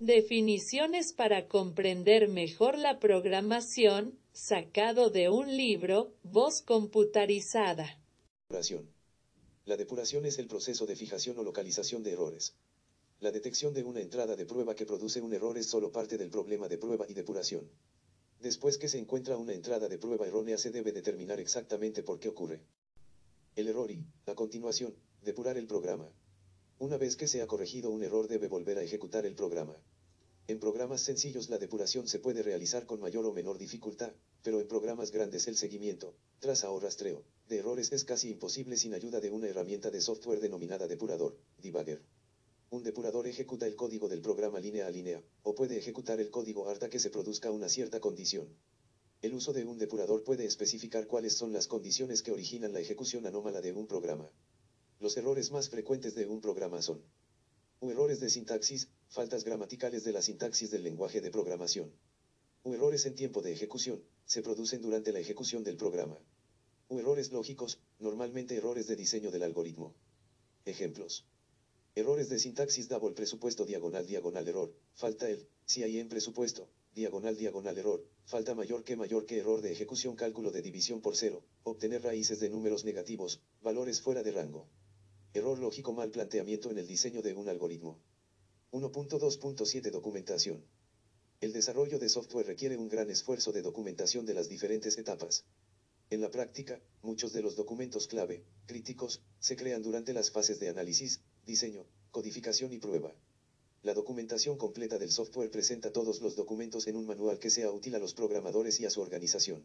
Definiciones para comprender mejor la programación, sacado de un libro, voz computarizada. Depuración. La depuración es el proceso de fijación o localización de errores. La detección de una entrada de prueba que produce un error es solo parte del problema de prueba y depuración. Después que se encuentra una entrada de prueba errónea se debe determinar exactamente por qué ocurre. El error y, a continuación, depurar el programa. Una vez que se ha corregido un error debe volver a ejecutar el programa. En programas sencillos la depuración se puede realizar con mayor o menor dificultad, pero en programas grandes el seguimiento, traza o rastreo, de errores es casi imposible sin ayuda de una herramienta de software denominada depurador, debugger. Un depurador ejecuta el código del programa línea a línea, o puede ejecutar el código hasta que se produzca una cierta condición. El uso de un depurador puede especificar cuáles son las condiciones que originan la ejecución anómala de un programa. Los errores más frecuentes de un programa son U errores de sintaxis, faltas gramaticales de la sintaxis del lenguaje de programación. U errores en tiempo de ejecución, se producen durante la ejecución del programa. U errores lógicos, normalmente errores de diseño del algoritmo. Ejemplos. Errores de sintaxis double presupuesto diagonal diagonal error, falta el, si hay en presupuesto, diagonal diagonal error, falta mayor que mayor que error de ejecución cálculo de división por cero, obtener raíces de números negativos, valores fuera de rango. Error lógico mal planteamiento en el diseño de un algoritmo. 1.2.7 Documentación. El desarrollo de software requiere un gran esfuerzo de documentación de las diferentes etapas. En la práctica, muchos de los documentos clave, críticos, se crean durante las fases de análisis, diseño, codificación y prueba. La documentación completa del software presenta todos los documentos en un manual que sea útil a los programadores y a su organización.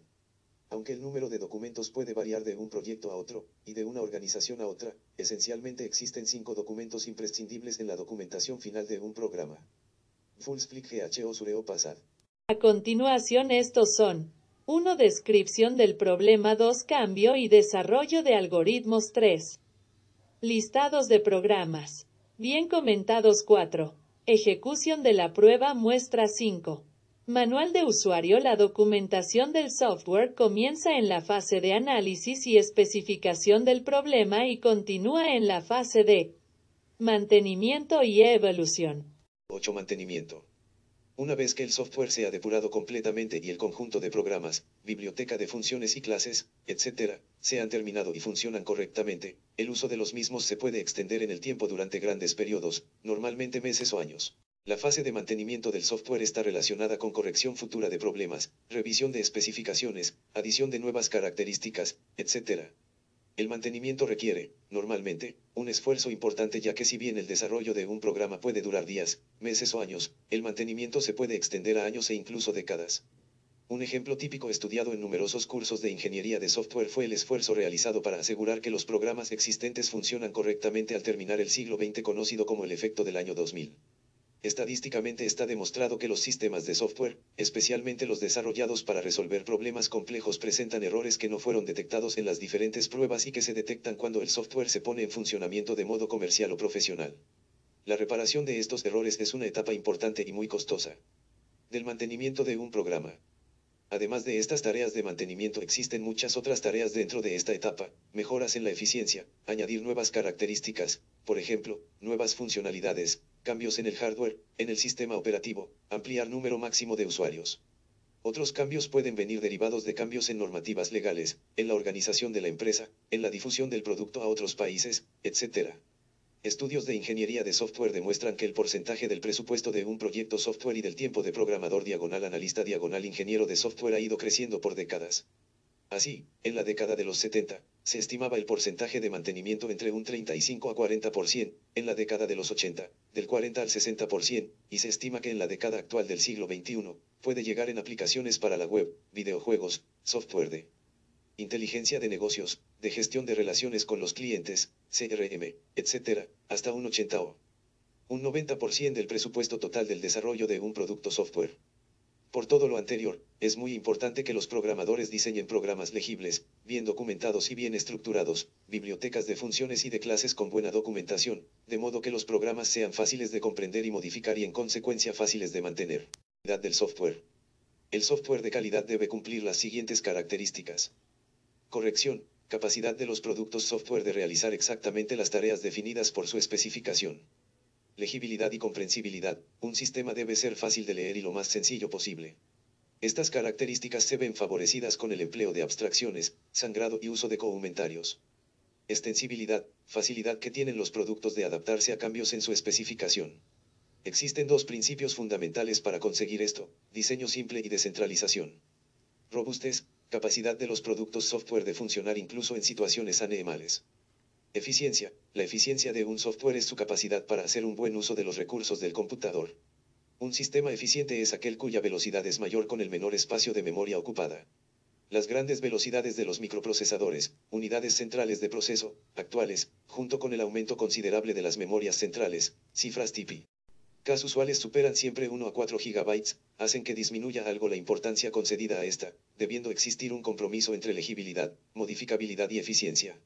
Aunque el número de documentos puede variar de un proyecto a otro, y de una organización a otra, esencialmente existen cinco documentos imprescindibles en la documentación final de un programa. Fullsplit GHO Sureo. A continuación estos son 1. Descripción del problema 2. Cambio y desarrollo de algoritmos 3. Listados de programas. Bien comentados 4. Ejecución de la prueba muestra 5. Manual de usuario La documentación del software comienza en la fase de análisis y especificación del problema y continúa en la fase de mantenimiento y evolución. 8. Mantenimiento. Una vez que el software se ha depurado completamente y el conjunto de programas, biblioteca de funciones y clases, etc., se han terminado y funcionan correctamente, el uso de los mismos se puede extender en el tiempo durante grandes periodos, normalmente meses o años. La fase de mantenimiento del software está relacionada con corrección futura de problemas, revisión de especificaciones, adición de nuevas características, etc. El mantenimiento requiere, normalmente, un esfuerzo importante ya que si bien el desarrollo de un programa puede durar días, meses o años, el mantenimiento se puede extender a años e incluso décadas. Un ejemplo típico estudiado en numerosos cursos de ingeniería de software fue el esfuerzo realizado para asegurar que los programas existentes funcionan correctamente al terminar el siglo XX conocido como el efecto del año 2000. Estadísticamente está demostrado que los sistemas de software, especialmente los desarrollados para resolver problemas complejos, presentan errores que no fueron detectados en las diferentes pruebas y que se detectan cuando el software se pone en funcionamiento de modo comercial o profesional. La reparación de estos errores es una etapa importante y muy costosa. Del mantenimiento de un programa. Además de estas tareas de mantenimiento existen muchas otras tareas dentro de esta etapa, mejoras en la eficiencia, añadir nuevas características, por ejemplo, nuevas funcionalidades, cambios en el hardware, en el sistema operativo, ampliar número máximo de usuarios. Otros cambios pueden venir derivados de cambios en normativas legales, en la organización de la empresa, en la difusión del producto a otros países, etc. Estudios de ingeniería de software demuestran que el porcentaje del presupuesto de un proyecto software y del tiempo de programador diagonal analista diagonal ingeniero de software ha ido creciendo por décadas. Así, en la década de los 70, se estimaba el porcentaje de mantenimiento entre un 35 a 40%, en la década de los 80, del 40 al 60%, y se estima que en la década actual del siglo XXI, puede llegar en aplicaciones para la web, videojuegos, software de inteligencia de negocios, de gestión de relaciones con los clientes, CRM, etc., hasta un 80 o un 90% del presupuesto total del desarrollo de un producto software. Por todo lo anterior, es muy importante que los programadores diseñen programas legibles, bien documentados y bien estructurados, bibliotecas de funciones y de clases con buena documentación, de modo que los programas sean fáciles de comprender y modificar y en consecuencia fáciles de mantener. Calidad del software. El software de calidad debe cumplir las siguientes características. Corrección, capacidad de los productos software de realizar exactamente las tareas definidas por su especificación. Legibilidad y comprensibilidad. Un sistema debe ser fácil de leer y lo más sencillo posible. Estas características se ven favorecidas con el empleo de abstracciones, sangrado y uso de comentarios. Extensibilidad, facilidad que tienen los productos de adaptarse a cambios en su especificación. Existen dos principios fundamentales para conseguir esto, diseño simple y descentralización. Robustez, capacidad de los productos software de funcionar incluso en situaciones anemales. Eficiencia, la eficiencia de un software es su capacidad para hacer un buen uso de los recursos del computador. Un sistema eficiente es aquel cuya velocidad es mayor con el menor espacio de memoria ocupada. Las grandes velocidades de los microprocesadores, unidades centrales de proceso, actuales, junto con el aumento considerable de las memorias centrales, cifras TIPI. Cas usuales superan siempre 1 a 4 GB, hacen que disminuya algo la importancia concedida a esta, debiendo existir un compromiso entre legibilidad, modificabilidad y eficiencia.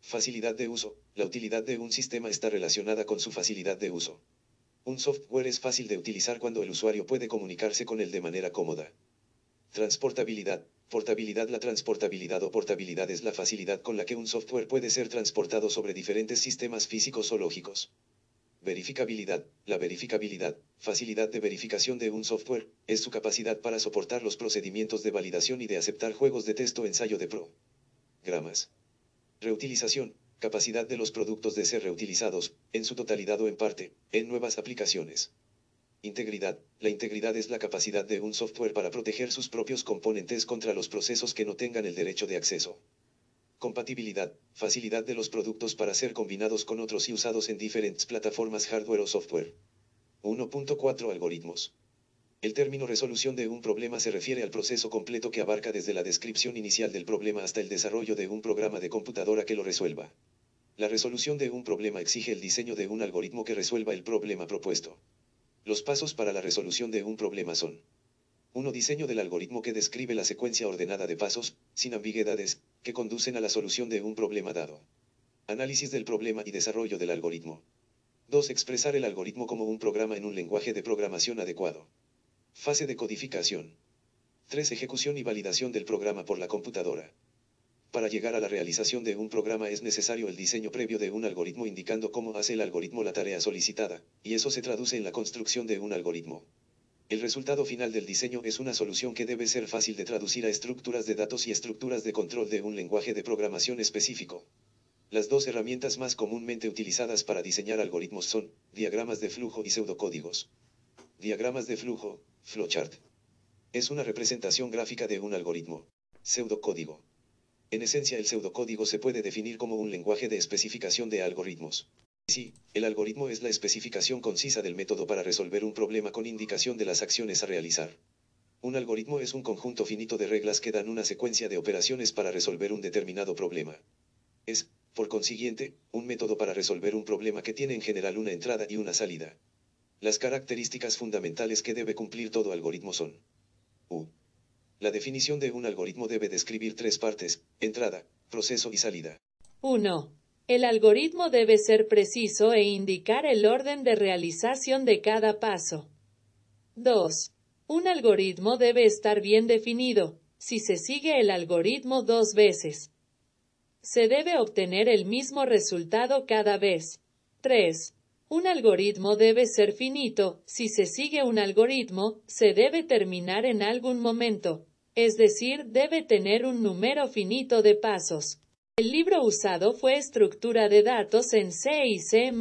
Facilidad de uso. La utilidad de un sistema está relacionada con su facilidad de uso. Un software es fácil de utilizar cuando el usuario puede comunicarse con él de manera cómoda. Transportabilidad. Portabilidad La transportabilidad o portabilidad es la facilidad con la que un software puede ser transportado sobre diferentes sistemas físicos o lógicos. Verificabilidad. La verificabilidad, facilidad de verificación de un software, es su capacidad para soportar los procedimientos de validación y de aceptar juegos de texto ensayo de pro. Reutilización. Capacidad de los productos de ser reutilizados, en su totalidad o en parte, en nuevas aplicaciones. Integridad. La integridad es la capacidad de un software para proteger sus propios componentes contra los procesos que no tengan el derecho de acceso. Compatibilidad. Facilidad de los productos para ser combinados con otros y usados en diferentes plataformas hardware o software. 1.4 Algoritmos. El término resolución de un problema se refiere al proceso completo que abarca desde la descripción inicial del problema hasta el desarrollo de un programa de computadora que lo resuelva. La resolución de un problema exige el diseño de un algoritmo que resuelva el problema propuesto. Los pasos para la resolución de un problema son 1. Diseño del algoritmo que describe la secuencia ordenada de pasos, sin ambigüedades, que conducen a la solución de un problema dado. Análisis del problema y desarrollo del algoritmo. 2. Expresar el algoritmo como un programa en un lenguaje de programación adecuado. Fase de codificación. 3. Ejecución y validación del programa por la computadora. Para llegar a la realización de un programa es necesario el diseño previo de un algoritmo indicando cómo hace el algoritmo la tarea solicitada, y eso se traduce en la construcción de un algoritmo. El resultado final del diseño es una solución que debe ser fácil de traducir a estructuras de datos y estructuras de control de un lenguaje de programación específico. Las dos herramientas más comúnmente utilizadas para diseñar algoritmos son diagramas de flujo y pseudocódigos. Diagramas de flujo, flowchart. Es una representación gráfica de un algoritmo. Pseudocódigo. En esencia el pseudocódigo se puede definir como un lenguaje de especificación de algoritmos. Sí, el algoritmo es la especificación concisa del método para resolver un problema con indicación de las acciones a realizar. Un algoritmo es un conjunto finito de reglas que dan una secuencia de operaciones para resolver un determinado problema. Es, por consiguiente, un método para resolver un problema que tiene en general una entrada y una salida. Las características fundamentales que debe cumplir todo algoritmo son U. La definición de un algoritmo debe describir tres partes, entrada, proceso y salida. 1. El algoritmo debe ser preciso e indicar el orden de realización de cada paso. 2. Un algoritmo debe estar bien definido. Si se sigue el algoritmo dos veces, se debe obtener el mismo resultado cada vez. 3. Un algoritmo debe ser finito. Si se sigue un algoritmo, se debe terminar en algún momento es decir, debe tener un número finito de pasos. El libro usado fue Estructura de datos en C y C++.